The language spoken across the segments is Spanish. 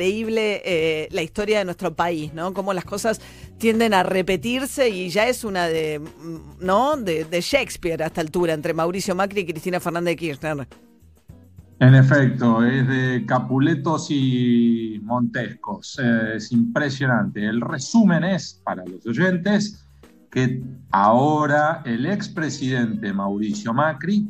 increíble eh, la historia de nuestro país, ¿no? Cómo las cosas tienden a repetirse y ya es una de, ¿no? De, Shakespeare a esta altura entre Mauricio Macri y Cristina Fernández de Kirchner. En efecto, es de Capuletos y Montescos. es impresionante. El resumen es, para los oyentes, que ahora el expresidente Mauricio Macri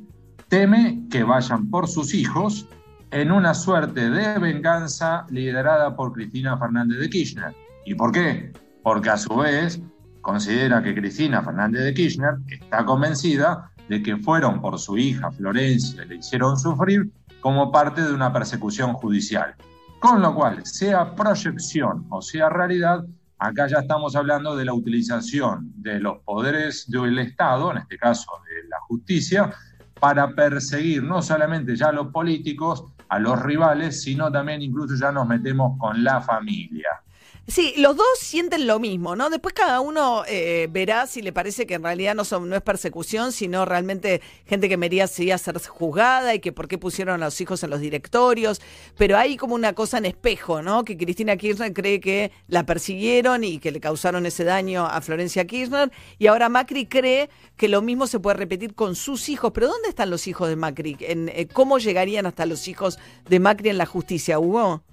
teme que vayan por sus hijos en una suerte de venganza liderada por Cristina Fernández de Kirchner. ¿Y por qué? Porque a su vez considera que Cristina Fernández de Kirchner está convencida de que fueron por su hija Florencia y le hicieron sufrir como parte de una persecución judicial. Con lo cual, sea proyección o sea realidad, acá ya estamos hablando de la utilización de los poderes del Estado, en este caso de la justicia, para perseguir no solamente ya a los políticos, a los rivales, sino también incluso ya nos metemos con la familia. Sí, los dos sienten lo mismo, ¿no? Después cada uno eh, verá si le parece que en realidad no, son, no es persecución, sino realmente gente que merecía ser juzgada y que por qué pusieron a los hijos en los directorios. Pero hay como una cosa en espejo, ¿no? Que Cristina Kirchner cree que la persiguieron y que le causaron ese daño a Florencia Kirchner. Y ahora Macri cree que lo mismo se puede repetir con sus hijos. Pero ¿dónde están los hijos de Macri? En, eh, ¿Cómo llegarían hasta los hijos de Macri en la justicia, Hugo?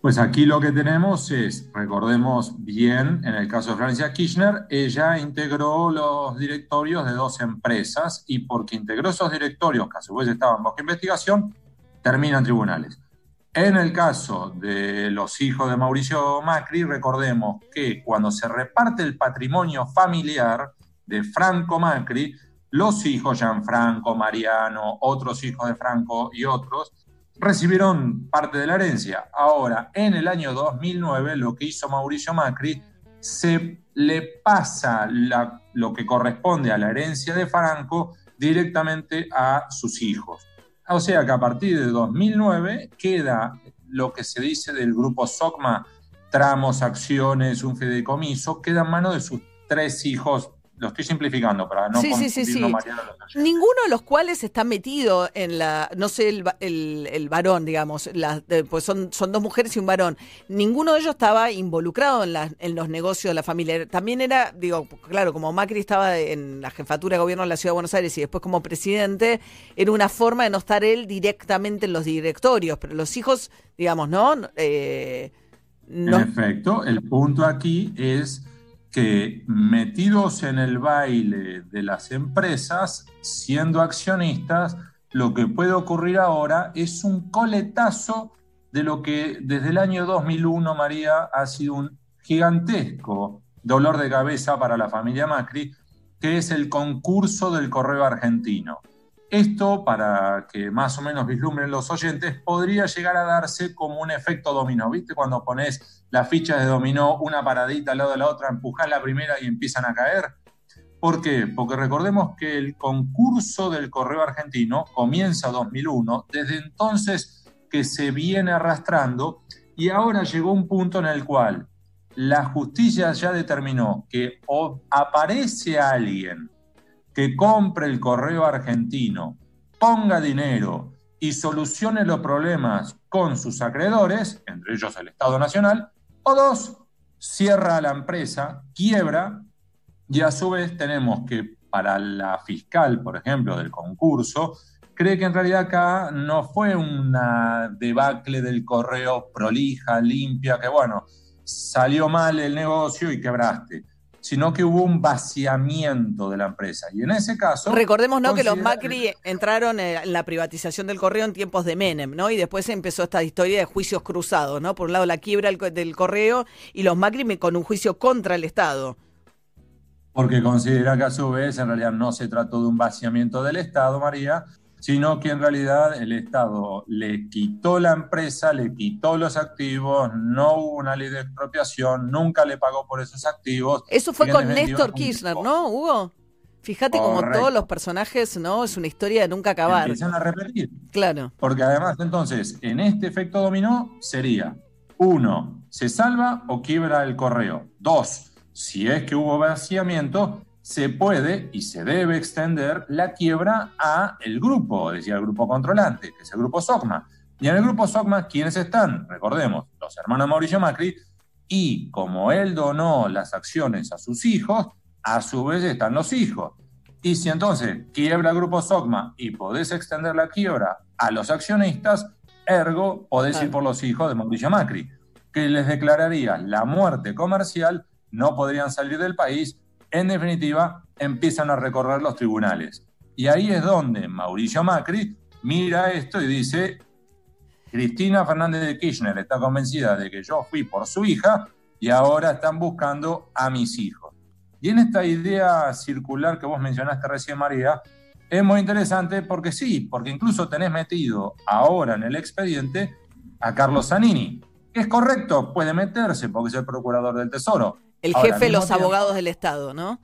Pues aquí lo que tenemos es, recordemos bien, en el caso de Francia Kirchner, ella integró los directorios de dos empresas y porque integró esos directorios, que a su vez estaban bajo investigación, terminan tribunales. En el caso de los hijos de Mauricio Macri, recordemos que cuando se reparte el patrimonio familiar de Franco Macri, los hijos, Gianfranco, Mariano, otros hijos de Franco y otros, recibieron parte de la herencia. Ahora, en el año 2009, lo que hizo Mauricio Macri, se le pasa lo que corresponde a la herencia de Franco directamente a sus hijos. O sea que a partir de 2009 queda lo que se dice del grupo SOCMA, tramos, acciones, un fideicomiso, queda en manos de sus tres hijos lo estoy simplificando para no sí, sí, sí, sí. Ninguno de los cuales está metido en la, no sé, el, el, varón, digamos, pues son, son dos mujeres y un varón. Ninguno de ellos estaba involucrado en, la, en los negocios de la familia. También era, digo, claro, como Macri estaba en la jefatura de gobierno de la Ciudad de Buenos Aires y después como presidente, era una forma de no estar él directamente en los directorios, pero los hijos, digamos, ¿no? Eh, no... En efecto, el punto aquí es que metidos en el baile de las empresas, siendo accionistas, lo que puede ocurrir ahora es un coletazo de lo que desde el año 2001, María, ha sido un gigantesco dolor de cabeza para la familia Macri, que es el concurso del correo argentino. Esto, para que más o menos vislumbren los oyentes, podría llegar a darse como un efecto dominó. ¿Viste? Cuando pones las fichas de dominó una paradita al lado de la otra, empujas la primera y empiezan a caer. ¿Por qué? Porque recordemos que el concurso del correo argentino comienza 2001, desde entonces que se viene arrastrando y ahora llegó un punto en el cual la justicia ya determinó que aparece alguien que compre el correo argentino, ponga dinero y solucione los problemas con sus acreedores, entre ellos el Estado Nacional, o dos, cierra la empresa, quiebra, y a su vez tenemos que para la fiscal, por ejemplo, del concurso, cree que en realidad acá no fue una debacle del correo prolija, limpia, que bueno, salió mal el negocio y quebraste sino que hubo un vaciamiento de la empresa. Y en ese caso... Recordemos ¿no? que los Macri entraron en la privatización del correo en tiempos de Menem, ¿no? Y después empezó esta historia de juicios cruzados, ¿no? Por un lado la quiebra del correo y los Macri con un juicio contra el Estado. Porque considera que a su vez en realidad no se trató de un vaciamiento del Estado, María, sino que en realidad el Estado le quitó la empresa, le quitó los activos, no hubo una ley de expropiación, nunca le pagó por esos activos. Eso fue con Néstor Kirchner, ¿no, Hugo? Fíjate como todos los personajes, ¿no? Es una historia de nunca acabar. Empiezan a repetir. Claro. Porque además, entonces, en este efecto dominó sería, uno, se salva o quiebra el correo. Dos, si es que hubo vaciamiento, se puede y se debe extender la quiebra a el grupo, decía el grupo controlante, que es el grupo SOCMA. Y en el grupo SOCMA, ¿quiénes están? Recordemos, los hermanos Mauricio Macri, y como él donó las acciones a sus hijos, a su vez están los hijos. Y si entonces quiebra el grupo SOCMA y podés extender la quiebra a los accionistas, ergo podés ir por los hijos de Mauricio Macri, que les declararía la muerte comercial, no podrían salir del país, en definitiva empiezan a recorrer los tribunales. Y ahí es donde Mauricio Macri mira esto y dice, Cristina Fernández de Kirchner está convencida de que yo fui por su hija y ahora están buscando a mis hijos. Y en esta idea circular que vos mencionaste recién, María, es muy interesante porque sí, porque incluso tenés metido ahora en el expediente a Carlos Zanini. Es correcto, puede meterse porque es el procurador del Tesoro. El jefe de los abogados del Estado, ¿no?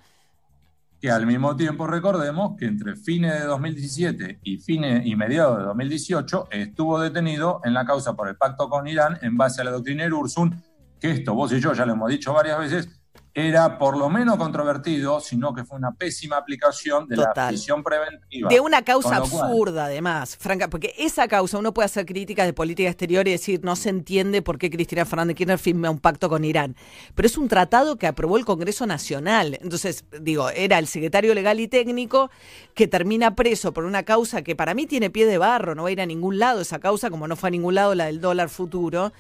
Que al mismo tiempo recordemos que entre fines de 2017 y fines y mediados de 2018 estuvo detenido en la causa por el pacto con Irán en base a la doctrina de Ursun, que esto vos y yo ya lo hemos dicho varias veces, era por lo menos controvertido, sino que fue una pésima aplicación de la prisión preventiva. De una causa absurda, además, Franca, porque esa causa uno puede hacer críticas de política exterior y decir no se entiende por qué Cristina Fernández Kirchner firma un pacto con Irán. Pero es un tratado que aprobó el Congreso Nacional. Entonces, digo, era el secretario legal y técnico que termina preso por una causa que para mí tiene pie de barro, no va a ir a ningún lado esa causa, como no fue a ningún lado la del dólar futuro.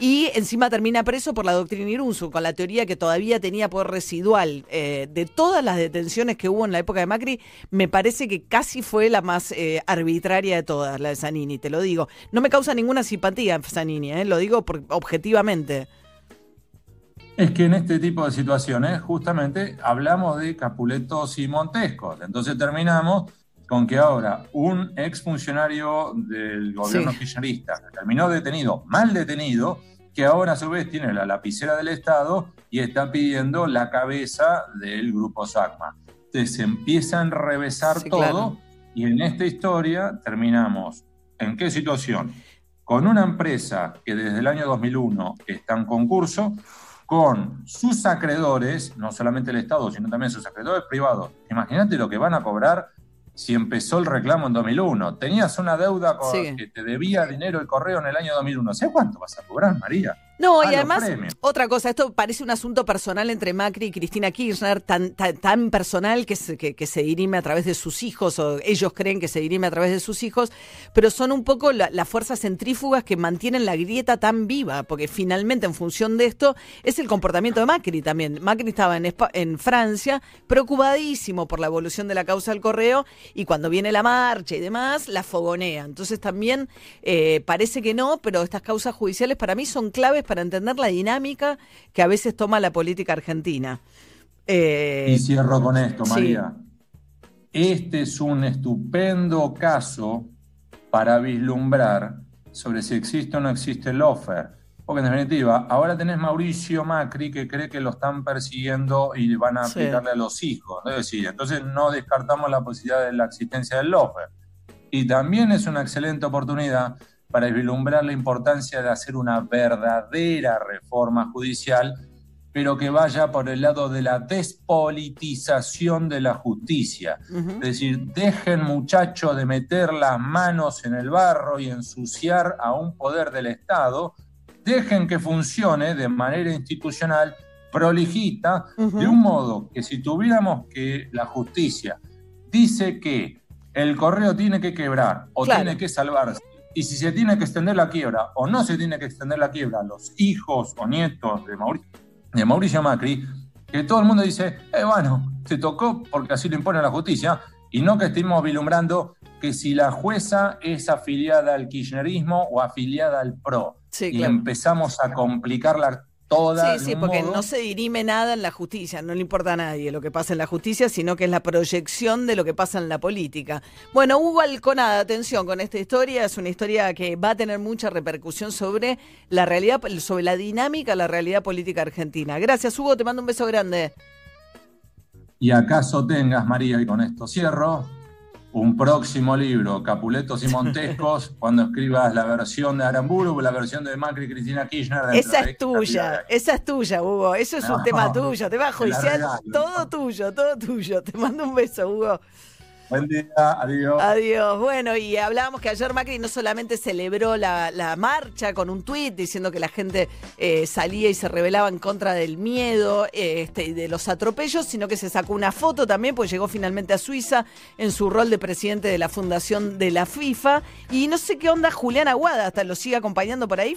Y encima termina preso por la doctrina Irunzu, con la teoría que todavía tenía por residual eh, de todas las detenciones que hubo en la época de Macri, me parece que casi fue la más eh, arbitraria de todas, la de Zanini, te lo digo. No me causa ninguna simpatía Zanini, eh, lo digo objetivamente. Es que en este tipo de situaciones justamente hablamos de Capuletos y Montescos. Entonces terminamos con que ahora un exfuncionario del gobierno kirchnerista terminó detenido, mal detenido, que ahora a su vez tiene la lapicera del Estado y está pidiendo la cabeza del grupo SACMA. Entonces se empieza a enrevesar todo y en esta historia terminamos. ¿En qué situación? Con una empresa que desde el año 2001 está en concurso, con sus acreedores, no solamente el Estado, sino también sus acreedores privados. Imagínate lo que van a cobrar si empezó el reclamo en 2001. Tenías una deuda con, que te debía dinero el correo en el año 2001. ¿Sé cuánto vas a cobrar, María? No, y además, otra cosa, esto parece un asunto personal entre Macri y Cristina Kirchner, tan, tan, personal que se, que, se dirime a través de sus hijos, o ellos creen que se dirime a través de sus hijos, pero son un poco las fuerzas centrífugas que mantienen la grieta tan viva, porque finalmente en función de esto es el comportamiento de Macri también. Macri estaba en, en Francia preocupadísimo por la evolución de la causa del correo y cuando viene la marcha y demás, la fogonea. Entonces también eh, parece que no, pero estas causas judiciales para mí son claves para entender la dinámica que a veces toma la política argentina. Eh, y cierro con esto, María. Este es un estupendo caso para vislumbrar sobre si existe o no existe el offer. Porque en definitiva, ahora tenés Mauricio Macri que cree que lo están persiguiendo y van a aplicarle a los hijos. Es decir, entonces no descartamos la posibilidad de la existencia del offer. Y también es una excelente oportunidad para vislumbrar la importancia de hacer una verdadera reforma judicial, pero que vaya por el lado de la despolitización de la justicia. Es decir, dejen muchachos de meter las manos en el barro y ensuciar a un poder del Estado, dejen que funcione de manera institucional, prolijita, de un modo que si tuviéramos que la justicia dice que el correo tiene que quebrar o tiene que salvarse y si se tiene que extender la quiebra o no se tiene que extender la quiebra los hijos o nietos de Mauricio, de Mauricio Macri, que todo el mundo dice, eh, bueno, se tocó porque así lo impone la justicia, y no que estemos vislumbrando que si la jueza es afiliada al kirchnerismo o afiliada al PRO, y empezamos a complicar la, Sí, sí, porque no se dirime nada en la justicia, no le importa a nadie lo que pasa en la justicia, sino que es la proyección de lo que pasa en la política. Bueno, Hugo Alconada, atención con esta historia, es una historia que va a tener mucha repercusión sobre la realidad, sobre la dinámica, la realidad política argentina. Gracias, Hugo, te mando un beso grande. Y acaso tengas, María, y con esto cierro, un próximo libro, Capuletos y Montescos, cuando escribas la versión de Aramburu o la versión de Macri y Cristina Kirchner. Esa es tuya, esa es tuya, Hugo. Eso es un tema tuyo. Te va a todo tuyo, todo tuyo. Te mando un beso, Hugo. Buen día, adiós. Adiós. Bueno, y hablábamos que ayer Macri no solamente celebró la, marcha con un tuit diciendo que la gente eh, salía y se rebelaba en contra del miedo eh, este, y de los atropellos, sino que se sacó una foto también, pues llegó finalmente a Suiza en su rol de presidente de la fundación de la FIFA. Y no sé qué onda Julián Aguada, hasta lo sigue acompañando por ahí,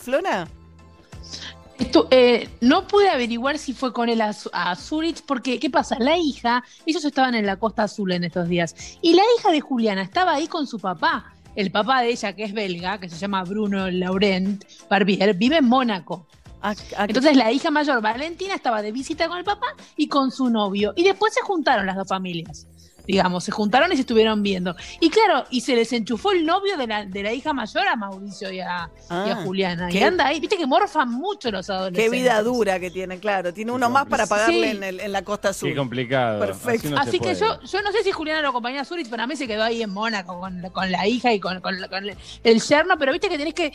Flora. Eh, no pude averiguar si fue con él a, Zurich, porque, ¿qué pasa? La hija, ellos estaban en la Costa Azul en estos días, y la hija de Juliana estaba ahí con su papá. El papá de ella, que es belga, que se llama Bruno Laurent Barbier, vive en Mónaco. Entonces la hija mayor, Valentina, estaba de visita con el papá y con su novio. Y después se juntaron las dos familias digamos, se juntaron y se estuvieron viendo. Y claro, y se les enchufó el novio de la, de la hija mayor a Mauricio y a, ah, Juliana. Y anda ahí, viste que morfan mucho los adolescentes. Qué vida dura que tiene, claro. Tiene uno más para pagarle en, el, en, la costa sur. Qué complicado. Perfecto. Así, que yo, yo no sé si Juliana lo acompañó a Zurich, pero a mí se quedó ahí en Mónaco con, con la hija y con, con, el yerno, pero viste que tenés que...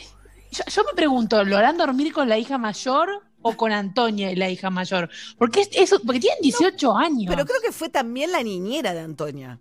Yo, yo me pregunto, ¿lo harán dormir con la hija mayor? O con Antonia y la hija mayor? Porque es eso, porque tienen 18 años. Pero creo que fue también la niñera de Antonia.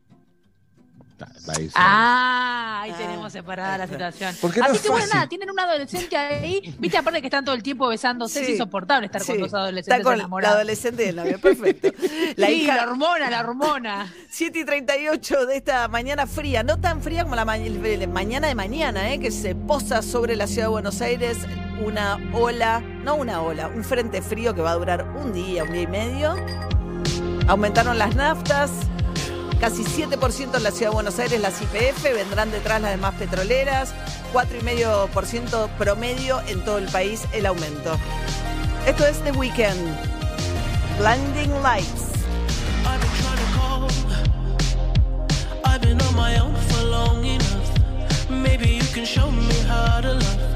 Ah, ahí tenemos separada la situación. Así que bueno, nada, tienen un adolescente ahí, viste, aparte que están todo el tiempo besándose, es insoportable estar con dos adolescentes Está con enamorados. La adolescente del novio, perfecto. La hija, la hormona, la hormona. 7 y 38 de esta mañana fría, no tan fría como la mañana de mañana, ¿eh? que se posa sobre la ciudad de Buenos Aires una ola, no una ola, un frente frío que va a durar un día, un día y medio. Aumentaron las naftas, casi 7% en la ciudad de Buenos Aires, las IPF, vendrán detrás las demás petroleras, 4,5% promedio en todo el país el aumento. Esto es The Weekend, Blinding Lights. Maybe you can show me how to love.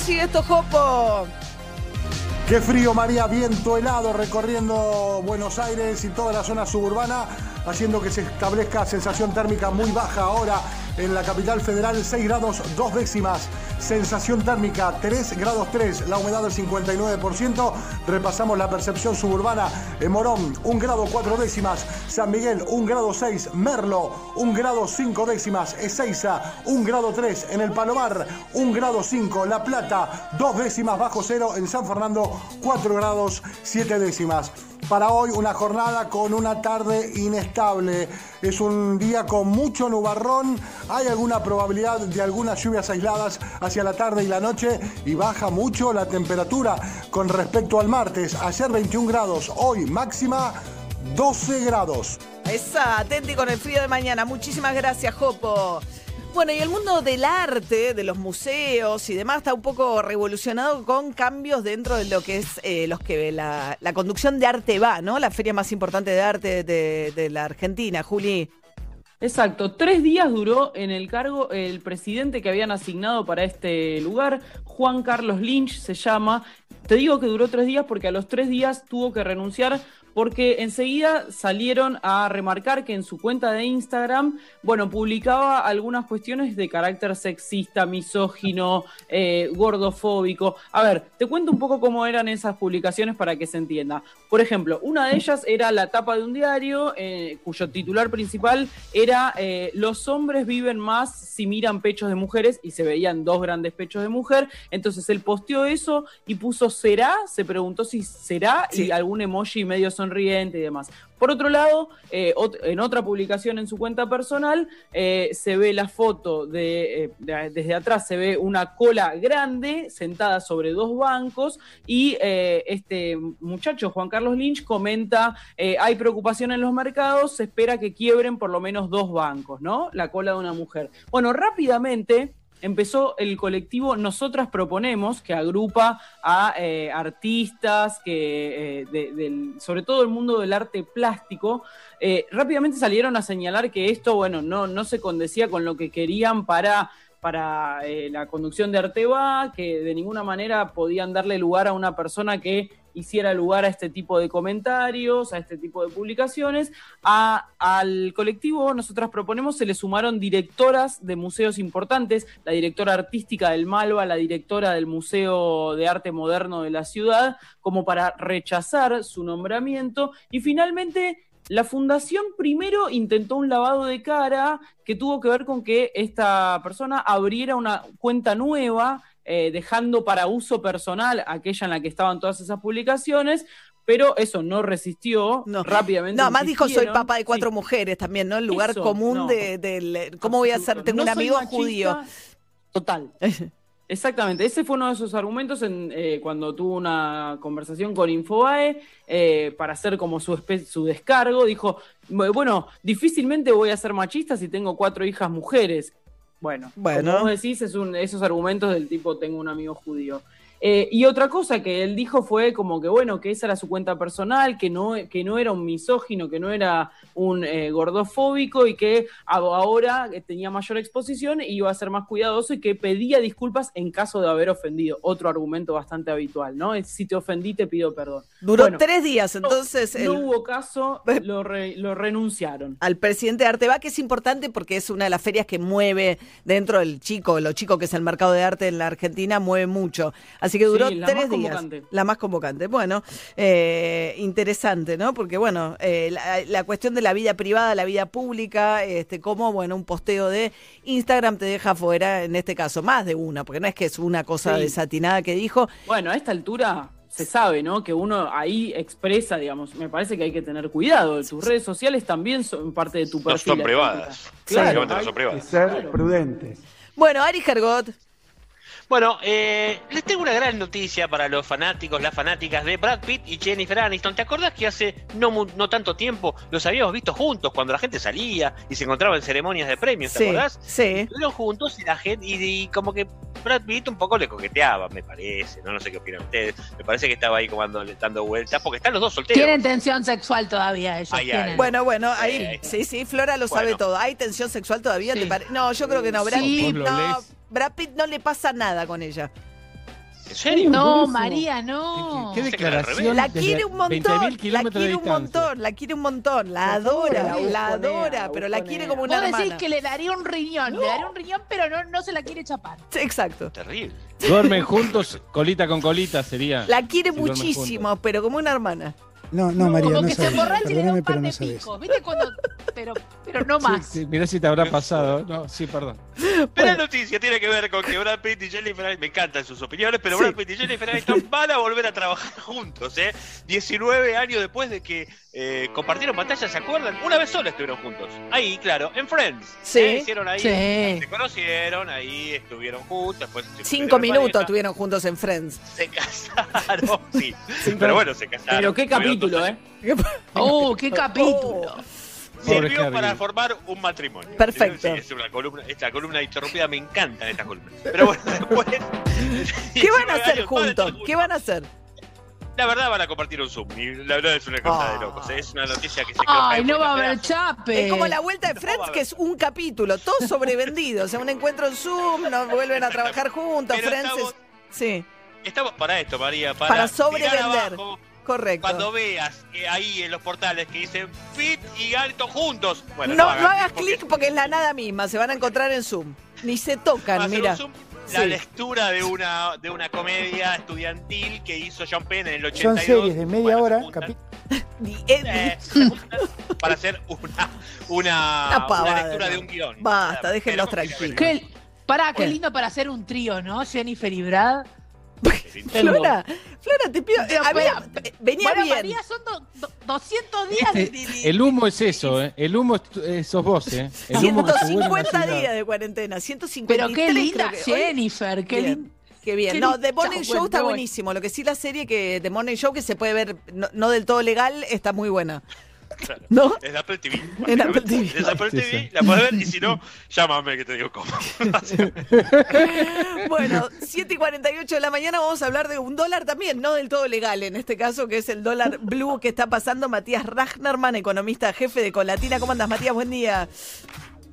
sigue esto, Jopo? Qué frío, María, viento helado recorriendo Buenos Aires y toda la zona suburbana, haciendo que se establezca sensación térmica muy baja ahora en la capital federal, 6 grados 2 décimas. Sensación térmica 3 grados 3, la humedad del 59%. Repasamos la percepción suburbana en Morón, 1 grado 4 décimas. San Miguel, 1 grado 6. Merlo, 1 grado 5 décimas. Ezeiza, 1 grado 3. En el Palomar, 1 grado 5. La Plata, 2 décimas bajo cero. En San Fernando, 4 grados 7 décimas. para hoy una jornada con una tarde inestable. Es un día con mucho nubarrón, hay alguna probabilidad de algunas lluvias aisladas hacia la tarde y la noche y baja mucho la temperatura con respecto al martes. Ayer 21 grados, hoy máxima 12 grados. Esa, atenti con el frío de mañana. Muchísimas gracias, Jopo. Bueno, y el mundo del arte, de los museos y demás, está un poco revolucionado con cambios dentro de lo que es eh, los que la, conducción de Arte Va, ¿no? La feria más importante de arte de la Argentina, Juli. Exacto, tres días duró en el cargo el presidente que habían asignado para este lugar, Juan Carlos Lynch se llama. Te digo que duró tres días porque a los tres días tuvo que renunciar porque enseguida salieron a remarcar que en su cuenta de Instagram, bueno, publicaba algunas cuestiones de carácter sexista, misógino, eh, gordofóbico. A ver, te cuento un poco cómo eran esas publicaciones para que se entienda. Por ejemplo, una de ellas era la tapa de un diario eh, cuyo titular principal era eh, Los hombres viven más si miran pechos de mujeres y se veían dos grandes pechos de mujer. Entonces él posteó eso y puso ¿será? Se preguntó si será y algún emoji medio son sonriente y demás. Por otro lado, eh, en otra publicación en su cuenta personal, eh, se ve la foto eh, de, desde atrás, se ve una cola grande sentada sobre dos bancos y este muchacho, Juan Carlos Lynch, comenta, hay preocupación en los mercados, se espera que quiebren por lo menos dos bancos, ¿no? La cola de una mujer. Bueno, rápidamente empezó el colectivo Nosotras Proponemos, que agrupa a eh, artistas, que, eh, sobre todo el mundo del arte plástico. Eh, rápidamente salieron a señalar que esto, bueno, no, no se condecía con lo que querían para para la conducción de Arteba, que de ninguna manera podían darle lugar a una persona que hiciera lugar a este tipo de comentarios, a este tipo de publicaciones. al colectivo, nosotras proponemos, se le sumaron directoras de museos importantes, la directora artística del Malva, la directora del Museo de Arte Moderno de la ciudad, como para rechazar su nombramiento. Y finalmente la fundación primero intentó un lavado de cara que tuvo que ver con que esta persona abriera una cuenta nueva eh, dejando para uso personal aquella en la que estaban todas esas publicaciones, pero eso no resistió rápidamente. No, más dijo soy papá de cuatro mujeres también, ¿no? El lugar común de, cómo voy a ser, tengo un amigo judío. Total. Exactamente, ese fue uno de sus argumentos en, eh, cuando tuvo una conversación con Infobae eh, para hacer como su, su descargo. Dijo, bueno, difícilmente voy a ser machista si tengo cuatro hijas mujeres. Bueno, bueno. como vos decís, es un, esos argumentos del tipo tengo un amigo judío. Eh, y otra cosa que él dijo fue como que, bueno, que esa era su cuenta personal, que no, que no era un misógino, que no era un eh, gordofóbico y que ahora tenía mayor exposición y iba a ser más cuidadoso y que pedía disculpas en caso de haber ofendido. Otro argumento bastante habitual, ¿no? Es, si te ofendí, te pido perdón. Duró tres días, entonces... No, hubo caso, lo, lo, renunciaron. Al presidente de Arteba, que es importante porque es una de las ferias que mueve dentro del chico, lo chico que es el mercado de arte en la Argentina, mueve mucho. Así que duró tres días. La más convocante. Bueno, eh, interesante, ¿no? Porque, bueno, eh, la, cuestión de la vida privada, la vida pública, este, como, bueno, un posteo de Instagram te deja fuera, en este caso, más de una, porque no es que es una cosa desatinada que dijo. Bueno, a esta altura se sabe, ¿no? Que uno ahí expresa, digamos, me parece que hay que tener cuidado. Tus redes sociales también son parte de tu perfil. No son privadas. Claro, no son privadas. ser prudentes. Bueno, Ari Gergot. Bueno, eh, les tengo una gran noticia para los fanáticos, las fanáticas de Brad Pitt y Jennifer Aniston. ¿Te acordás que hace no, no tanto tiempo los habíamos visto juntos cuando la gente salía y se encontraba en ceremonias de premios? ¿Te acordás? Sí. Estuvieron juntos y la gente, y, como que Brad Pitt un poco le coqueteaba, me parece. No, no sé qué opinan ustedes. Me parece que estaba ahí como dando, vueltas, porque están los dos solteros. Tienen tensión sexual todavía ellos. Bueno, bueno, ahí, sí, sí, Flora lo sabe todo. ¿Hay tensión sexual todavía? No, yo creo que no. Brad Pitt no. Brad Pitt no le pasa nada con ella. ¿En serio? No, María, no. ¿Qué, declaración? La quiere un montón, la quiere un montón, la quiere un montón, la adora, la adora, pero la quiere como una hermana. Vos decís que le daría un riñón, le daría un riñón, pero no, no se la quiere chapar. Exacto. Terrible. Duermen juntos, colita con colita sería. La quiere muchísimo, pero como una hermana. No, no, María, como no que se emborracha y le da un pan de pico. ¿Viste cuando.? Pero, pero no más. Sí, mirá si te habrá pasado. No, sí, perdón. Pero la noticia tiene que ver con que Brad Pitt y Jennifer Aniston, me encantan sus opiniones, pero Brad Pitt y Jennifer Aniston van a volver a trabajar juntos, ¿eh? 19 años después de que eh, compartieron pantalla, ¿se acuerdan? Una vez sola estuvieron juntos. Ahí, claro, en Friends. Sí. ¿eh? Hicieron ahí, Sí. se conocieron, ahí estuvieron juntos. Después Cinco minutos pareja, estuvieron juntos en Friends. Se casaron, sí. Pero bueno, se casaron. Pero qué capítulo, ¿eh? Oh, qué capítulo. Pobre Sirvió Harry. para formar un matrimonio. Perfecto. Sí, es una columna, esta columna interrumpida me encantan estas columnas. Pero bueno, después. ¿Qué van a 19 hacer juntos? ¿Qué van a hacer? La verdad van a compartir un Zoom. Y la verdad es una cosa de locos. ¿eh? Es una noticia que se Ay, no va a haber chape. Es como la vuelta de Friends, que es un capítulo, todo sobrevendido. O sea, un encuentro en Zoom, no vuelven a trabajar juntos. Pero Friends estamos- es- Sí, Estamos para esto, María. Para, Para tirar sobrevender. abajo correcto. Cuando veas eh, ahí en los portales que dicen Fit y Alto juntos. Bueno, no, no hagas porque clic porque es la nada misma, se van a encontrar en Zoom. Ni se tocan, va a ser mira. Zoom la Sí. lectura de una, de una comedia estudiantil que hizo John Penn en el Son 82. series de media hora, eh, para hacer una, una, Una una pavada, lectura de un guion. Basta, déjenlos tranquilos. Qué, pará, qué lindo para hacer un trío, ¿no? Jennifer y Brad. Flora, Flora, te pido. Pero, había- espera, venía Bueno, bien. María, son do- do- 200 días. Este, de- de- el humo es eso, ¿eh? El humo es, eh, sos vos, ¿eh? El humo que se vuelve una 150 ciudad. días de cuarentena, 153. Pero qué linda que hoy- Jennifer, qué Bien. linda. Qué bien. Qué no, lindo. The Morning Show está buenísimo. Lo que sí la serie que The Morning Show que se puede ver no, no del todo legal está muy buena. Claro. ¿No? Es de Apple TV. En Apple TV. Es Apple TV, sí. la puedes ver y si no, llámame que te digo cómo. Bueno, 7 y 48 de la mañana vamos a hablar de un dólar también, no del todo legal en este caso, que es el dólar blue que está pasando Matías Ragnerman, economista jefe de Colatina. ¿Cómo andas, Matías? Buen día.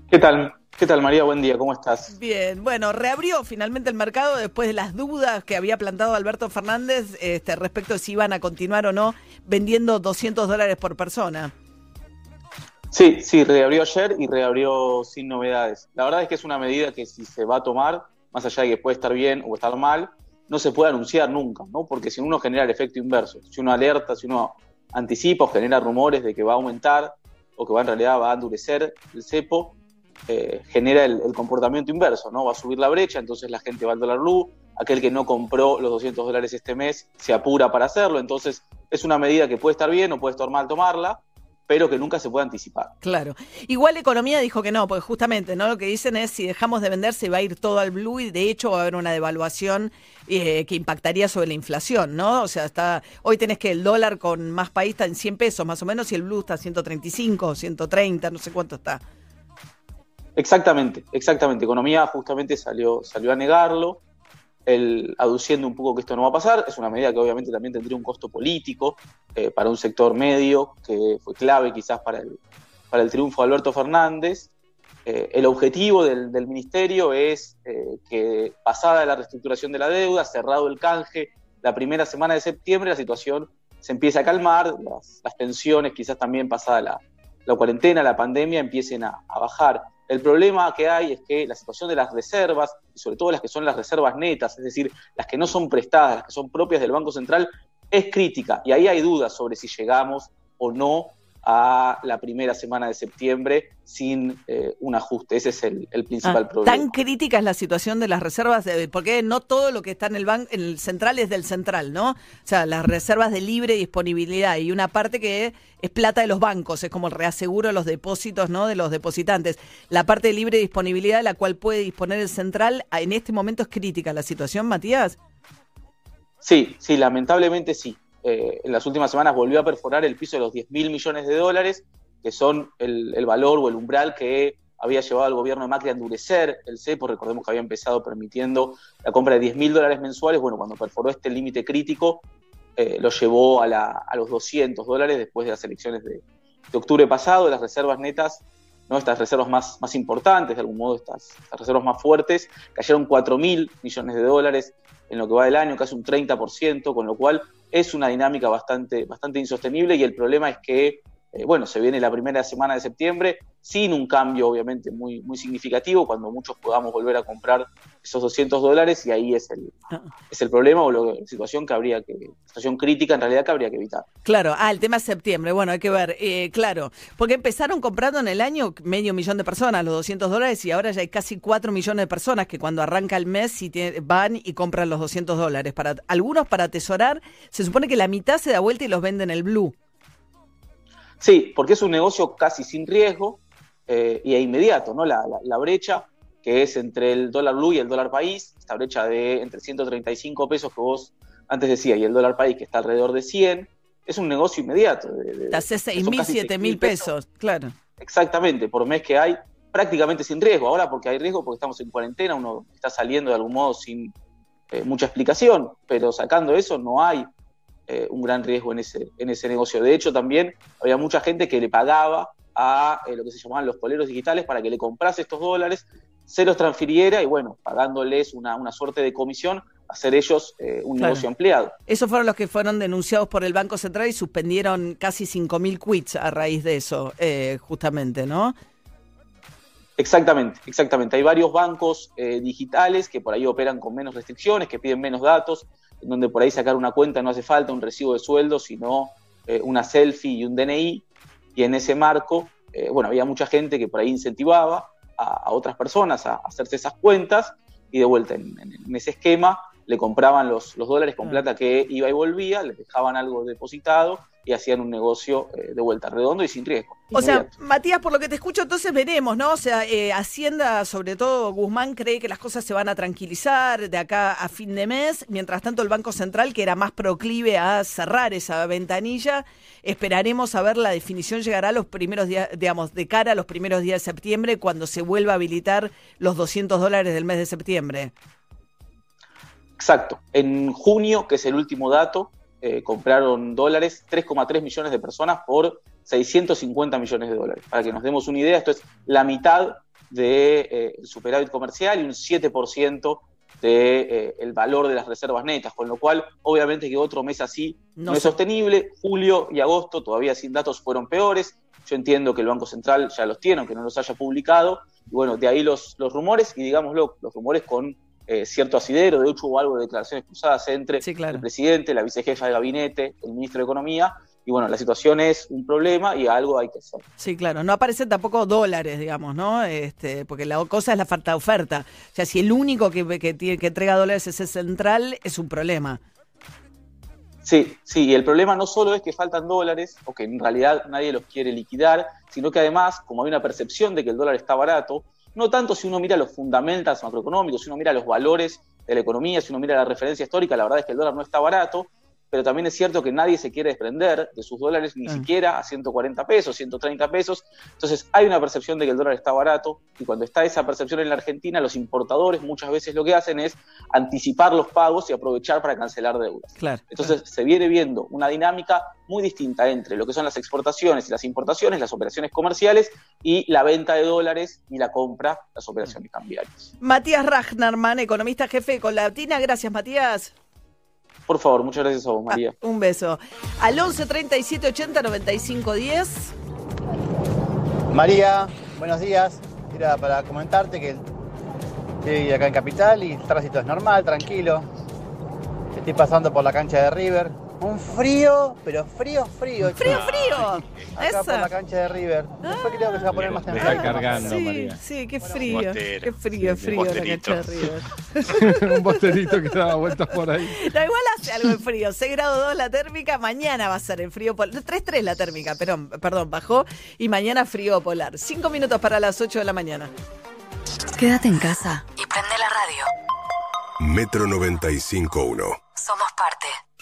¿Qué tal? ¿Qué tal, María? Buen día, ¿cómo estás? Bien, bueno, reabrió finalmente el mercado después de las dudas que había plantado Alberto Fernández este, respecto de si iban a continuar o no vendiendo 200 dólares por persona. Sí, sí, reabrió ayer y reabrió sin novedades. La verdad es que es una medida que si se va a tomar, más allá de que puede estar bien o estar mal, no se puede anunciar nunca, ¿no? Porque si uno genera el efecto inverso, si uno alerta, si uno anticipa o genera rumores de que va a aumentar o que va en realidad va a endurecer el cepo, eh, genera el, comportamiento inverso, ¿no? Va a subir la brecha, entonces la gente va al dólar blue, aquel que no compró los 200 dólares este mes se apura para hacerlo, entonces es una medida que puede estar bien o puede estar mal tomarla, pero que nunca se puede anticipar. Claro. Igual Economía dijo que no, porque justamente no lo que dicen es si dejamos de vender se va a ir todo al blue y de hecho va a haber una devaluación eh, que impactaría sobre la inflación, ¿no? O sea, está hoy tenés que el dólar con más país está en 100 pesos más o menos y el blue está en 135, 130, no sé cuánto está. Exactamente, exactamente. Economía justamente salió, salió a negarlo, el, aduciendo un poco que esto no va a pasar. Es una medida que obviamente también tendría un costo político eh, para un sector medio que fue clave quizás para el, para el triunfo de Alberto Fernández. Eh, el objetivo del, del ministerio es eh, que pasada la reestructuración de la deuda, cerrado el canje, la primera semana de septiembre la situación se empieza a calmar, las, las pensiones quizás también pasada la, la cuarentena, la pandemia, empiecen a, a bajar. El problema que hay es que la situación de las reservas, y sobre todo las que son las reservas netas, es decir, las que no son prestadas, las que son propias del Banco Central, es crítica. Y ahí hay dudas sobre si llegamos o no a la primera semana de septiembre sin eh, un ajuste. Ese es el, el principal Ah, problema. Tan crítica es la situación de las reservas, de- porque no todo lo que está en el banco, en el central es del central, ¿no? O sea, las reservas de libre disponibilidad y una parte que es plata de los bancos, es como el reaseguro de los depósitos, ¿no? De los depositantes. La parte de libre disponibilidad de la cual puede disponer el central, en este momento es crítica la situación, Matías. Sí, sí, lamentablemente sí. Eh, en las últimas semanas volvió a perforar el piso de los 10 mil millones de dólares, que son el, valor o el umbral que había llevado al gobierno de Macri a endurecer el cepo. Recordemos que había empezado permitiendo la compra de 10 mil dólares mensuales. Bueno, cuando perforó este límite crítico, eh, lo llevó a, los 200 dólares después de las elecciones de, de, octubre pasado, las reservas netas, ¿no? estas reservas más, más importantes, de algún modo, estas, reservas más fuertes, cayeron 4 mil millones de dólares en lo que va del año, casi un 30%, con lo cual es una dinámica bastante, bastante insostenible y el problema es que eh, bueno, se viene la primera semana de septiembre sin un cambio obviamente muy, muy significativo, cuando muchos podamos volver a comprar esos 200 dólares y ahí es el, Ah. es el problema o la situación que habría que, situación crítica en realidad que habría que evitar. Claro, ah, el tema es septiembre, bueno, hay que ver, eh, claro, porque empezaron comprando en el año medio millón de personas, los 200 dólares, y ahora ya hay casi 4 millones de personas que cuando arranca el mes tiene- van y compran los 200 dólares. Para, algunos para atesorar, se supone que la mitad se da vuelta y los venden el blue. Sí, porque es un negocio casi sin riesgo eh, y e inmediato, ¿no? La, la- la brecha que es entre el dólar blue y el dólar país, esta brecha de entre 135 pesos que vos antes decías y el dólar país que está alrededor de 100, es un negocio inmediato. Te hace son 6 mil, casi 7 mil 6.000 pesos, claro. Exactamente, por mes que hay, prácticamente sin riesgo. Ahora porque hay riesgo porque estamos en cuarentena, uno está saliendo de algún modo sin eh, mucha explicación, pero sacando eso no hay eh, un gran riesgo en ese, en ese negocio. De hecho, también había mucha gente que le pagaba a eh, lo que se llamaban los poleros digitales para que le comprase estos dólares, se los transfiriera y bueno, pagándoles una, una suerte de comisión, hacer ellos eh, un Claro. negocio empleado. Esos fueron los que fueron denunciados por el Banco Central y suspendieron casi 5 mil quits a raíz de eso, eh, justamente, ¿no? Exactamente, exactamente. Hay varios bancos eh, digitales que por ahí operan con menos restricciones, que piden menos datos, en donde por ahí sacar una cuenta no hace falta un recibo de sueldo, sino una selfie y un DNI. Y en ese marco, bueno, había mucha gente que por ahí incentivaba a, a otras personas a hacerse esas cuentas y de vuelta en ese esquema le compraban los, los dólares con plata que iba y volvía, les dejaban algo depositado y hacían un negocio eh, de vuelta redondo y sin riesgo. O sea. Matías, por lo que te escucho, entonces veremos, ¿no? O sea, eh, Hacienda, sobre todo Guzmán, cree que las cosas se van a tranquilizar de acá a fin de mes. Mientras tanto, el Banco Central, que era más proclive a cerrar esa ventanilla, esperaremos a ver la definición llegará los primeros días, digamos, de cara a los primeros días de septiembre, cuando se vuelva a habilitar los 200 dólares del mes de septiembre. Exacto. En junio, que es el último dato, eh, compraron dólares 3,3 millones de personas por 650 millones de dólares. Para que nos demos una idea, esto es la mitad del superávit comercial y un 7% del de, eh, valor de las reservas netas, con lo cual obviamente que otro mes así no, No es sostenible. Julio y agosto todavía sin datos fueron peores. Yo entiendo que el Banco Central ya los tiene, aunque no los haya publicado. Y bueno, de ahí los, los rumores y digámoslo, los rumores con eh, cierto asidero. De hecho, hubo algo de declaraciones cruzadas entre Sí, claro. el presidente, la vicejefa de gabinete, el ministro de Economía. Y bueno, la situación es un problema y algo hay que hacer. Sí, claro. No aparecen tampoco dólares, digamos, ¿no? Este, porque la cosa es la falta de oferta. O sea, si el único que, que, tiene, que entrega dólares es el central, es un problema. Sí, sí, y el problema no solo es que faltan dólares, o que en realidad nadie los quiere liquidar, sino que además, como hay una percepción de que el dólar está barato, no tanto si uno mira los fundamentals macroeconómicos, si uno mira los valores de la economía, si uno mira la referencia histórica, la verdad es que el dólar no está barato, pero también es cierto que nadie se quiere desprender de sus dólares ni Mm. siquiera a 140 pesos, 130 pesos. Entonces hay una percepción de que el dólar está barato y cuando está esa percepción en la Argentina, los importadores muchas veces lo que hacen es anticipar los pagos y aprovechar para cancelar deudas. Claro. Entonces se viene viendo una dinámica muy distinta entre lo que son las exportaciones y las importaciones, las operaciones comerciales y la venta de dólares y la compra, las operaciones cambiarias. Matías Ragnarman, economista jefe de Colatina. Gracias, Matías. Por favor, muchas gracias a vos, María. Ah, un beso. Al 11 37 80 95 10. María, buenos días. Era para comentarte que estoy acá en Capital y el tránsito es normal, tranquilo. Estoy pasando por la cancha de River. Un frío, pero frío, frío. ¡Frío, chico. frío! Acá por la cancha de River. Después creo que se va a poner más Me está temprano. cargando, Sí, María. sí, qué frío. Bostero. Qué frío, Sí, frío la cancha de River. un bosterito que daba vueltas por ahí. No, igual hace algo de frío. 6 grados 2 la térmica, mañana va a ser el frío polar. 3-3 la térmica, pero, perdón, bajó. Y mañana frío polar. 5 minutos para las 8 de la mañana. Quédate en casa y prende la radio. Metro 95.1. Somos parte.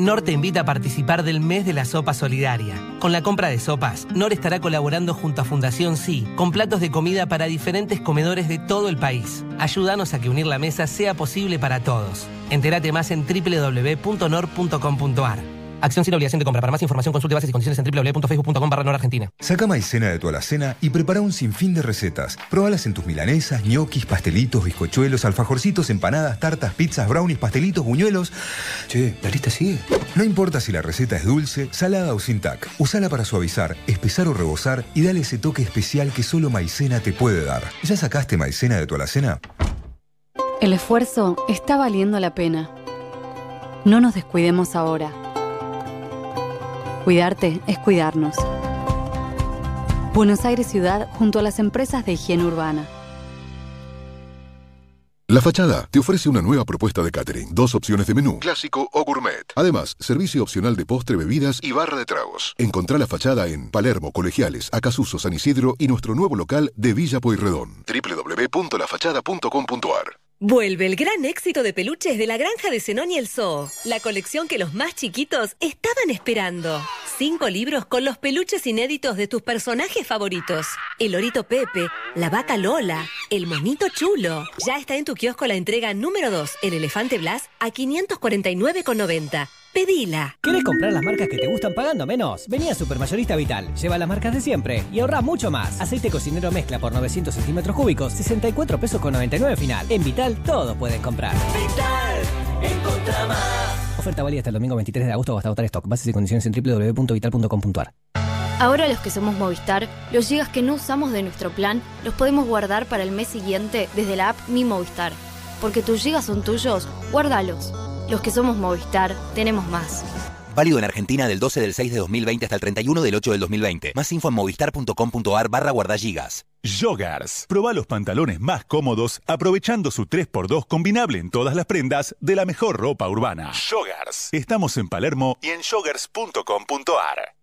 NOR te invita a participar del mes de la sopa solidaria. Con la compra de sopas, NOR estará colaborando junto a Fundación Sí con platos de comida para diferentes comedores de todo el país. Ayúdanos a que unir la mesa sea posible para todos. Entérate más en www.nor.com.ar. Acción sin obligación de compra. Para más información consulte bases y condiciones en www.facebook.com barra Argentina. Saca maicena de tu alacena y prepara un sinfín de recetas. Probalas en tus milanesas, ñoquis, pastelitos, bizcochuelos, alfajorcitos, empanadas, tartas, pizzas, brownies, pastelitos, buñuelos. Che, la lista sigue. No importa si la receta es dulce, salada o sin tac. Usala para suavizar, espesar o rebosar y dale ese toque especial que solo maicena te puede dar. ¿Ya sacaste maicena de tu alacena? El esfuerzo está valiendo la pena. No nos descuidemos ahora. Cuidarte es cuidarnos. Buenos Aires Ciudad junto a las empresas de higiene urbana. La Fachada te ofrece una nueva propuesta de catering, dos opciones de menú, clásico o gourmet. Además, servicio opcional de postre, bebidas y barra de tragos. Encontrá La Fachada en Palermo, Colegiales, Acasuso, San Isidro y nuestro nuevo local de Villa Pueyrredón. www.lafachada.com.ar Vuelve el gran éxito de peluches de la granja de Zenón y el Zoo. La colección que los más chiquitos estaban esperando. Cinco libros con los peluches inéditos de tus personajes favoritos. El Lorito Pepe, la vaca Lola, el monito chulo. Ya está en tu kiosco la entrega número 2, el elefante Blas, a 549,90. Pedila. ¿Querés comprar las marcas que te gustan pagando menos? Vení a Supermayorista Vital. Lleva las marcas de siempre y ahorra mucho más. Aceite cocinero mezcla por 900 centímetros cúbicos, 64 pesos con 99 final. En Vital todos pueden comprar. Vital, encontra más. Oferta válida hasta el domingo 23 de agosto o hasta agotar stock. Bases y condiciones en www.vital.com.ar. Ahora los que somos Movistar, los gigas que no usamos de nuestro plan los podemos guardar para el mes siguiente desde la app Mi Movistar. Porque tus gigas son tuyos, guárdalos. Los que somos Movistar, tenemos más. Válido en Argentina del 12 del 6 de 2020 hasta el 31 del 8 del 2020. Más info en movistar.com.ar barra guardagigas. Joggers. Proba los pantalones más cómodos aprovechando su 3x2 combinable en todas las prendas de la mejor ropa urbana. Joggers. Estamos en Palermo y en joggers.com.ar.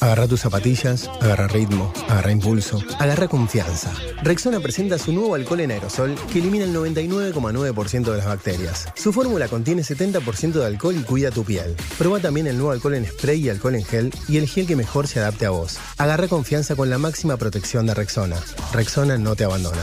Agarra tus zapatillas, agarra ritmo, agarra impulso, agarra confianza. Rexona presenta su nuevo alcohol en aerosol que elimina el 99,9% de las bacterias. Su fórmula contiene 70% de alcohol y cuida tu piel. Proba también el nuevo alcohol en spray y alcohol en gel y el gel que mejor se adapte a vos. Agarra confianza con la máxima protección de Rexona. Rexona no te abandona.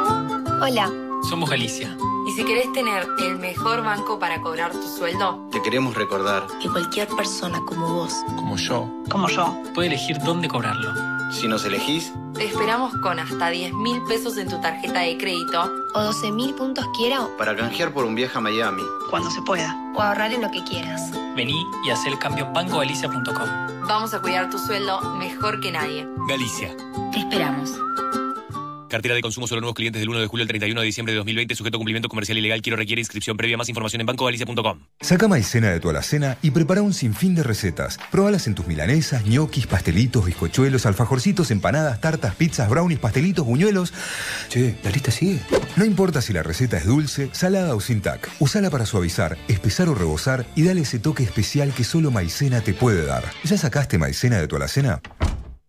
Hola. Somos Galicia. Y si querés tener el mejor banco para cobrar tu sueldo, Te queremos recordar, que cualquier persona como vos, como yo, como yo, puede elegir dónde cobrarlo. si nos elegís, te esperamos con hasta 10 mil pesos en tu tarjeta de crédito o 12 mil puntos quiero Para canjear por un viaje a Miami. cuando se pueda o ahorrar en lo que quieras. Vení y haz el cambio en bancogalicia.com. Vamos a cuidar tu sueldo mejor que nadie. Galicia. Te esperamos. Cartera de consumo solo nuevos clientes del 1 de julio al 31 de diciembre de 2020, sujeto a cumplimiento comercial ilegal. Quiero requiere inscripción previa. Más información en bancogalicia.com. Saca maicena de tu alacena y prepara un sinfín de recetas. Probalas en tus milanesas, ñoquis, pastelitos, bizcochuelos, alfajorcitos, empanadas, tartas, pizzas, brownies, pastelitos, buñuelos. Che, la lista sigue. No importa si la receta es dulce, salada o sin tac. Usala para suavizar, espesar o rebosar y dale ese toque especial que solo maicena te puede dar. ¿Ya sacaste maicena de tu alacena?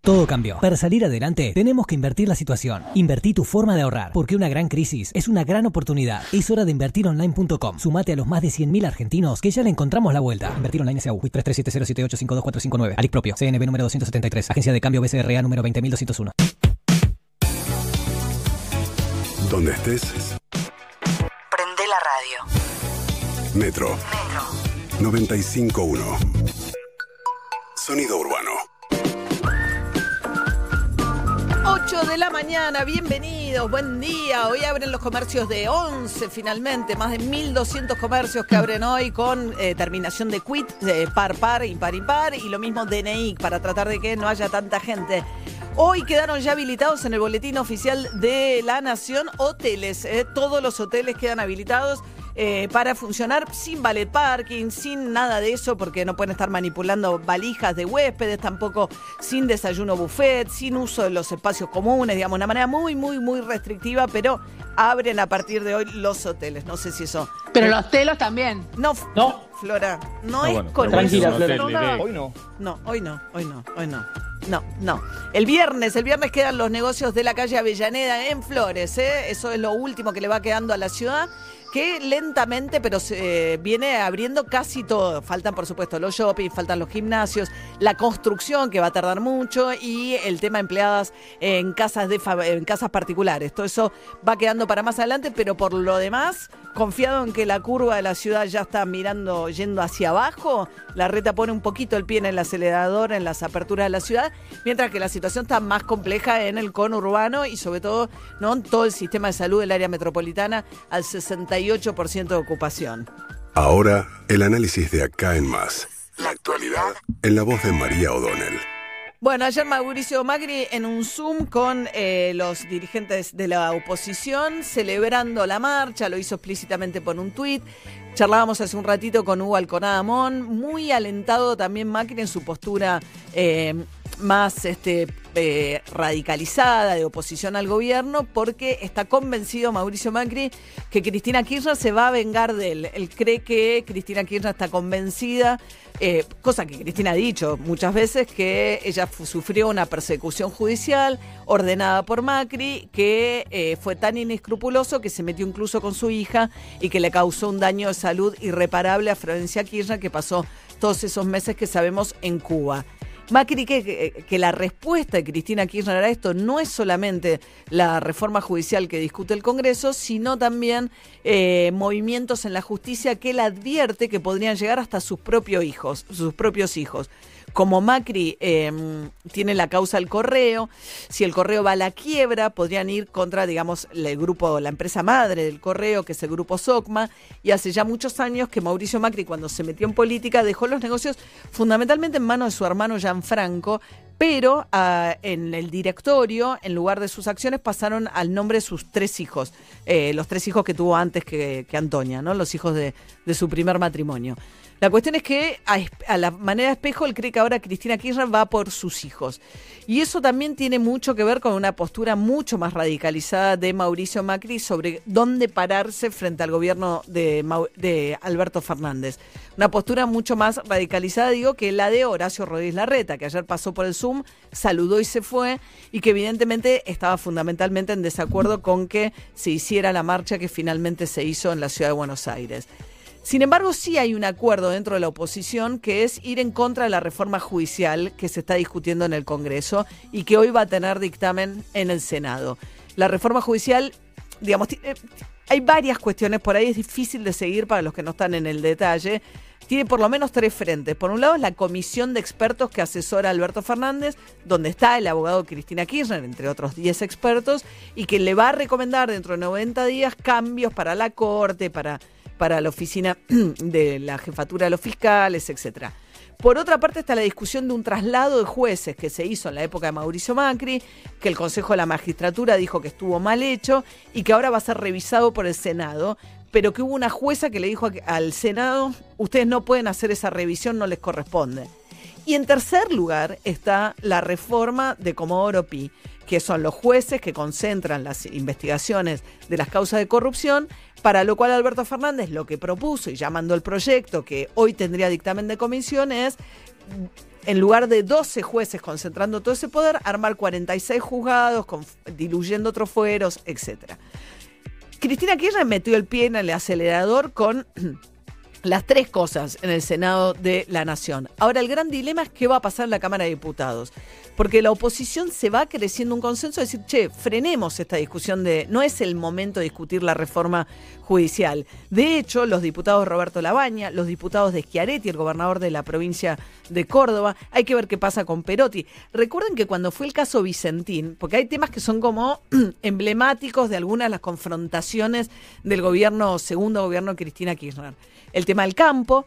Todo cambió. Para salir adelante, tenemos que invertir la situación. Invertí tu forma de ahorrar, porque una gran crisis es una gran oportunidad. Es hora de invertironline.com. Sumate a los más de 100.000 argentinos que ya le encontramos la vuelta. Invertir online SAU, 337078524459. Alic propio, CNB número 273. Agencia de cambio BCRA número 20201. Donde estés, Prende la radio. Metro. 95.1. Sonido urbano. 8 de la mañana, bienvenidos, buen día. Hoy abren los comercios de 11 finalmente, más de 1.200 comercios que abren hoy con eh, terminación de quit, de par par, impar impar y lo mismo DNI para tratar de que no haya tanta gente. Hoy quedaron ya habilitados en el boletín oficial de la Nación hoteles. eh, todos los hoteles quedan habilitados. Eh, para funcionar sin ballet parking, sin nada de eso, porque no pueden estar manipulando valijas de huéspedes, tampoco sin desayuno buffet, sin uso de los espacios comunes, digamos, una manera muy, muy, muy restrictiva, pero abren a partir de hoy los hoteles. No sé si eso. Pero los telos también. No, no. Flora, no Ah, es bueno, con pero eso. tranquila, Flora. Flora. Hoy no. No, hoy no, hoy no, hoy no. No, no. El viernes, el viernes quedan los negocios de la calle Avellaneda en Flores, ¿eh? Eso es lo último que le va quedando a la ciudad, que lentamente, pero se eh, viene abriendo casi todo. Faltan, por supuesto, los shopping, faltan los gimnasios, la construcción, que va a tardar mucho, y el tema empleadas en casas, de en casas particulares. Todo eso va quedando para más adelante, pero por lo demás, confiado en que la curva de la ciudad ya está mirando, yendo hacia abajo, la reta pone un poquito el pie en el acelerador en las aperturas de la ciudad, mientras que la situación está más compleja en el conurbano y sobre todo ¿no? en todo el sistema de salud del área metropolitana al 68% de ocupación. Ahora, el análisis de acá en más. La actualidad. En la voz de María O'Donnell. Bueno, ayer Mauricio Macri en un Zoom con eh, los dirigentes de la oposición celebrando la marcha, lo hizo explícitamente por un tuit. Charlábamos hace un ratito con Hugo Alconada Amón, muy alentado también Macri en su postura eh, más este, eh, radicalizada de oposición al gobierno, porque está convencido Mauricio Macri que Cristina Kirchner se va a vengar de él. Él cree que Cristina Kirchner está convencida, eh, cosa que Cristina ha dicho muchas veces, que ella sufrió una persecución judicial ordenada por Macri, que eh, fue tan inescrupuloso que se metió incluso con su hija y que le causó un daño de salud irreparable a Florencia Kirchner, que pasó todos esos meses que sabemos en Cuba. Macri que, que, la respuesta de Cristina Kirchner a esto no es solamente la reforma judicial que discute el Congreso, sino también eh, movimientos en la justicia que él advierte que podrían llegar hasta sus propios hijos, sus propios hijos. Como Macri eh, tiene la causa del correo, si el correo va a la quiebra, podrían ir contra, digamos, el grupo, la empresa madre del correo, que es el grupo SOCMA, y hace ya muchos años que Mauricio Macri, cuando se metió en política, dejó los negocios fundamentalmente en manos de su hermano Gianfranco, pero ah, en el directorio, en lugar de sus acciones, pasaron al nombre de sus tres hijos, eh, los tres hijos que tuvo antes que, Antonia, ¿no? los hijos de, su primer matrimonio. La cuestión es que a, la manera de espejo, él cree que ahora Cristina Kirchner va por sus hijos. Y eso también tiene mucho que ver con una postura mucho más radicalizada de Mauricio Macri sobre dónde pararse frente al gobierno de, Alberto Fernández. Una postura mucho más radicalizada, digo, que la de Horacio Rodríguez Larreta, que ayer pasó por el Saludó y se fue, y que evidentemente estaba fundamentalmente en desacuerdo con que se hiciera la marcha que finalmente se hizo en la ciudad de Buenos Aires. Sin embargo, sí hay un acuerdo dentro de la oposición que es ir en contra de la reforma judicial que se está discutiendo en el Congreso y que hoy va a tener dictamen en el Senado. La reforma judicial, digamos, eh, hay varias cuestiones por ahí, es difícil de seguir para los que no están en el detalle. Tiene por lo menos tres frentes. Por un lado es la comisión de expertos que asesora a Alberto Fernández, donde está el abogado Cristina Kirchner, entre otros 10 expertos, y que le va a recomendar dentro de 90 días cambios para la Corte, para para la oficina de la jefatura de los fiscales, etcétera. Por otra parte está la discusión de un traslado de jueces que se hizo en la época de Mauricio Macri, que el Consejo de la Magistratura dijo que estuvo mal hecho y que ahora va a ser revisado por el Senado, pero que hubo una jueza que le dijo al Senado, ustedes no pueden hacer esa revisión, no les corresponde. Y en tercer lugar está la reforma de Comodoro Pi, que son los jueces que concentran las investigaciones de las causas de corrupción, para lo cual Alberto Fernández lo que propuso y ya mandó el proyecto que hoy tendría dictamen de comisión es, en lugar de 12 jueces concentrando todo ese poder, armar 46 juzgados, diluyendo otros fueros, etcétera. Cristina Kirchner metió el pie en el acelerador con las tres cosas en el Senado de la Nación. Ahora, el gran dilema es qué va a pasar en la Cámara de Diputados. Porque la oposición se va creciendo un consenso de decir, che, frenemos esta discusión de no es el momento de discutir la reforma judicial. De hecho, los diputados Roberto Labaña, los diputados de Schiaretti, el gobernador de la provincia de Córdoba, hay que ver qué pasa con Perotti. Recuerden que cuando fue el caso Vicentín, porque hay temas que son como emblemáticos de algunas de las confrontaciones del gobierno, segundo gobierno de Cristina Kirchner. El tema del campo,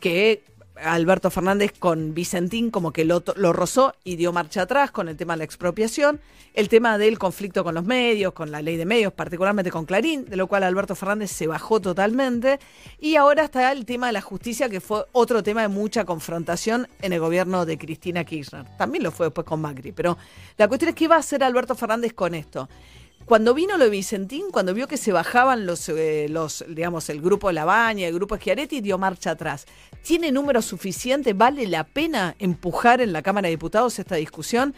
que Alberto Fernández con Vicentín como que lo, lo, rozó y dio marcha atrás con el tema de la expropiación, el tema del conflicto con los medios, con la ley de medios, particularmente con Clarín, de lo cual Alberto Fernández se bajó totalmente, y ahora está el tema de la justicia, que fue otro tema de mucha confrontación en el gobierno de Cristina Kirchner. También lo fue después con Macri, pero la cuestión es qué va a hacer Alberto Fernández con esto. Cuando vino lo de Vicentín, cuando vio que se bajaban los, eh, los digamos, el grupo Labaña, el grupo Schiaretti, dio marcha atrás. ¿Tiene número suficiente? ¿Vale la pena empujar en la Cámara de Diputados esta discusión?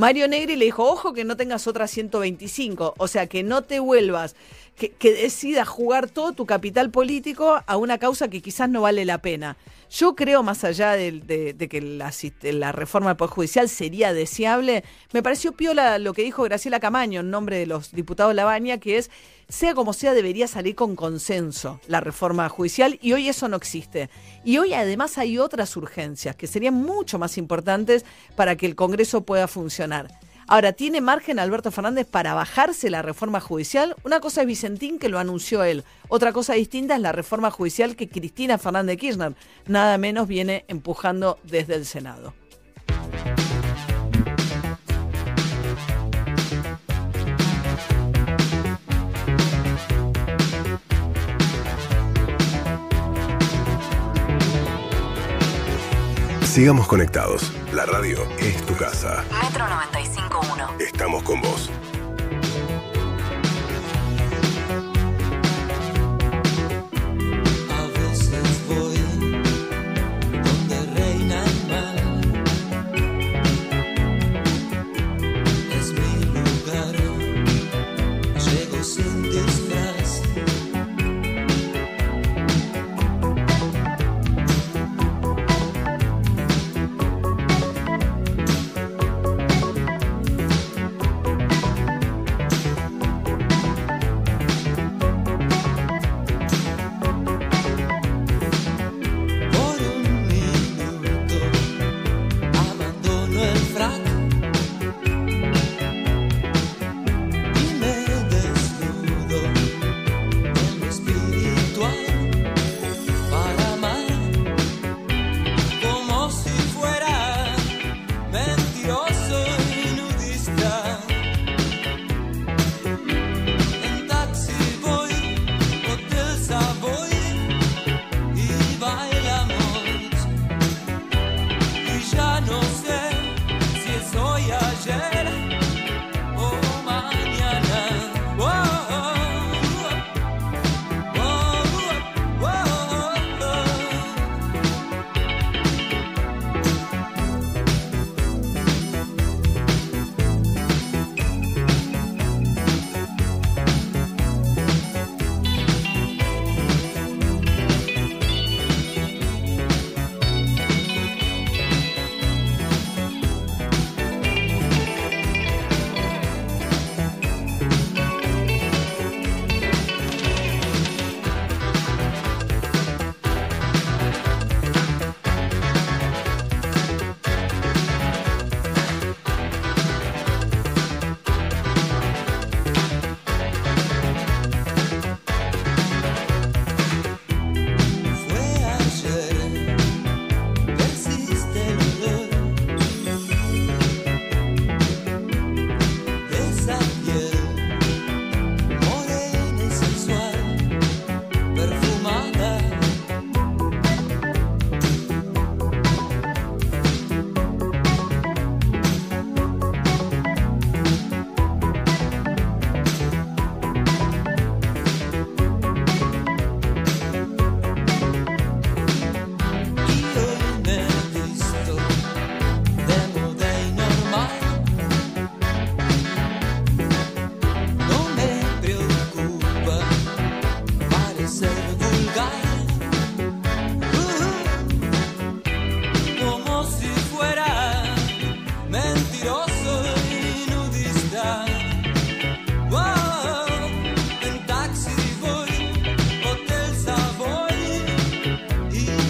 Mario Negri le dijo, ojo que no tengas otra 125, o sea, que no te vuelvas, que, decidas jugar todo tu capital político a una causa que quizás no vale la pena. Yo creo, más allá de que la, la, reforma del Poder Judicial sería deseable, me pareció piola lo que dijo Graciela Camaño en nombre de los diputados Labaña, que es, sea como sea, debería salir con consenso la reforma judicial y hoy eso no existe. Y hoy además hay otras urgencias que serían mucho más importantes para que el Congreso pueda funcionar. Ahora, ¿tiene margen Alberto Fernández para bajarse la reforma judicial? Una cosa es Vicentín, que lo anunció él. Otra cosa distinta es la reforma judicial que Cristina Fernández Kirchner nada menos viene empujando desde el Senado. Sigamos conectados. La radio es tu casa. Metro 95.1. Estamos con vos.